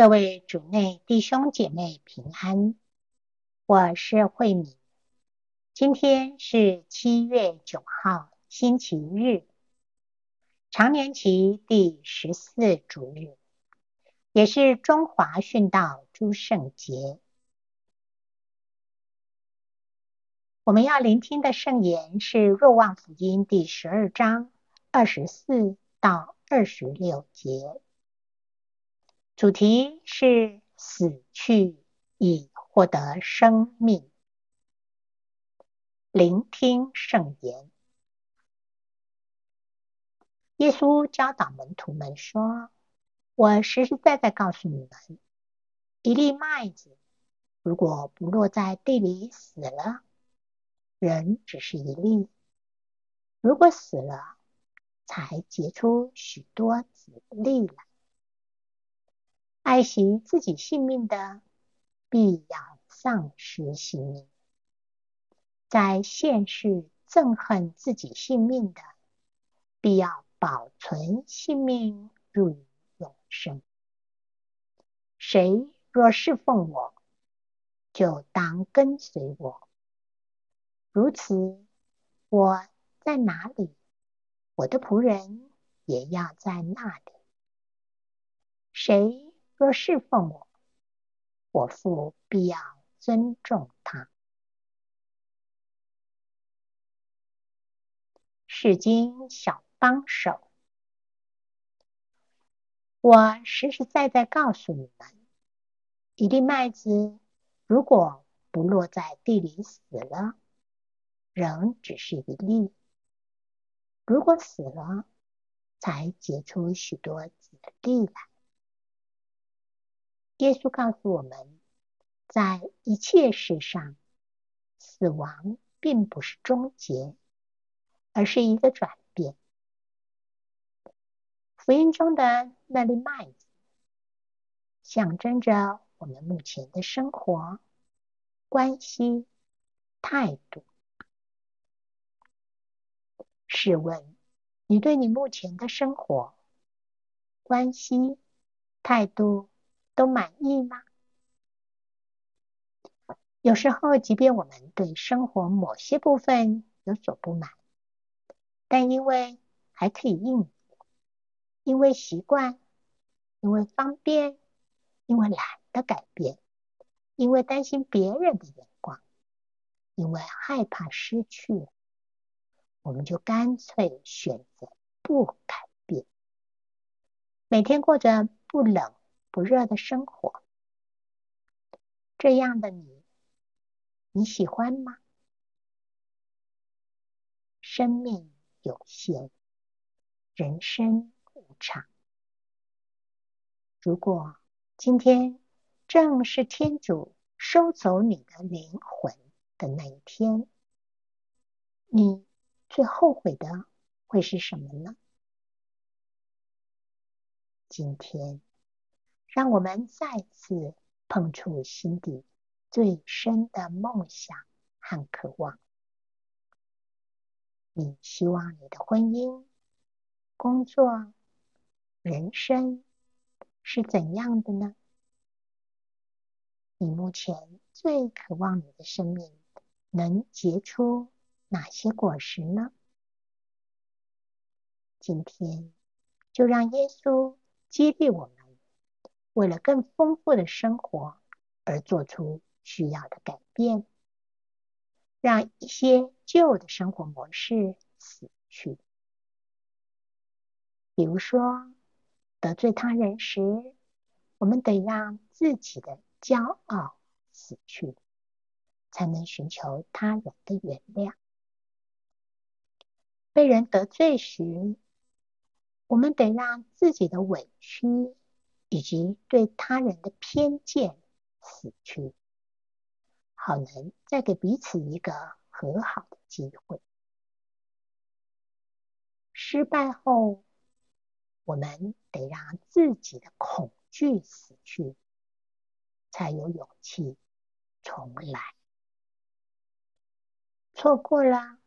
各位主内弟兄姐妹平安，我是慧敏。今天是七月九号，星期日，常年期第十四主日，也是中华殉道诸圣节。我们要聆听的圣言是《若望福音》第十二章二十四到二十六节。主题是死去以获得生命。聆听圣言。耶稣教导门徒们说：“我实实在在告诉你们，一粒麦子如果不落在地里死了，人只是一粒；如果死了，才结出许多子粒来。”爱惜自己性命的，必要丧失性命；在现世憎恨自己性命的，必要保存性命入于永生。谁若侍奉我，就当跟随我。如此，我在哪里，我的仆人也要在那里。谁若侍奉我，我父必要尊重他。是今小帮手，我实实在在告诉你们，一粒麦子如果不落在地里死了，仍只是一粒；如果死了，才结出许多子粒来。耶稣告诉我们，在一切事上，死亡并不是终结，而是一个转变。福音中的那粒麦子，象征着我们目前的生活、关系、态度。试问，你对你目前的生活、关系、态度，都满意吗？有时候，即便我们对生活某些部分有所不满，但因为还可以应付，因为习惯，因为方便，因为懒得改变，因为担心别人的眼光，因为害怕失去，我们就干脆选择不改变，每天过着不冷不热的生活，这样的你，你喜欢吗？生命有限，人生无常。如果今天正是天主收走你的灵魂的那一天，你最后悔的会是什么呢？今天。让我们再次碰触心底最深的梦想和渴望。你希望你的婚姻、工作、人生是怎样的呢？你目前最渴望你的生命能结出哪些果实呢？今天就让耶稣激励我们。为了更丰富的生活而做出需要的改变，让一些旧的生活模式死去。比如说，得罪他人时，我们得让自己的骄傲死去，才能寻求他人的原谅。被人得罪时，我们得让自己的委屈。以及对他人的偏见死去，好能再给彼此一个和好的机会。失败后，我们得让自己的恐惧死去，才有勇气重来。错过了，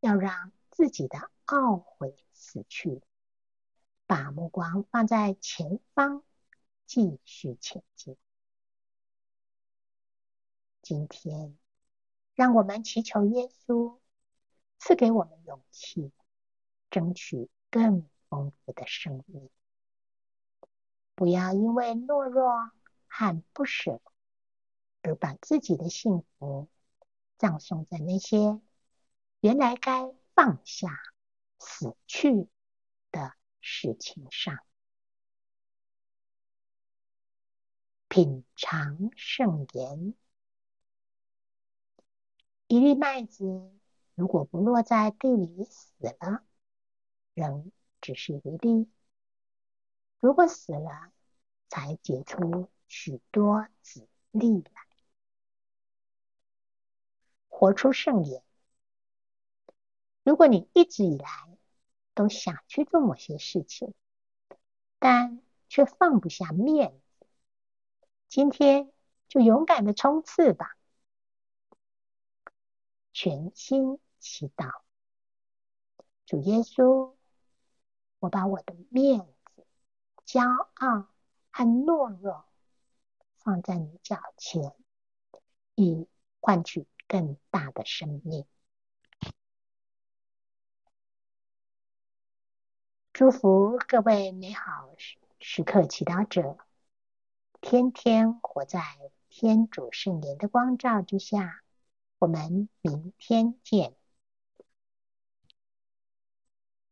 要让自己的懊悔死去，把目光放在前方。继续前进。今天，让我们祈求耶稣赐给我们勇气，争取更丰富的生命。不要因为懦弱和不舍，而把自己的幸福葬送在那些原来该放下、死去的事情上。品尝圣言。一粒麦子，如果不落在地里死了，仍只是一粒；如果死了，才结出许多子粒来。活出圣言。如果你一直以来都想去做某些事情，但却放不下面，今天就勇敢的冲刺吧。全心祈祷，主耶稣，我把我的面子、骄傲和懦弱放在你脚前，以换取更大的生命。祝福各位美好时刻祈祷者，天天活在天主圣灵的光照之下。我们明天见。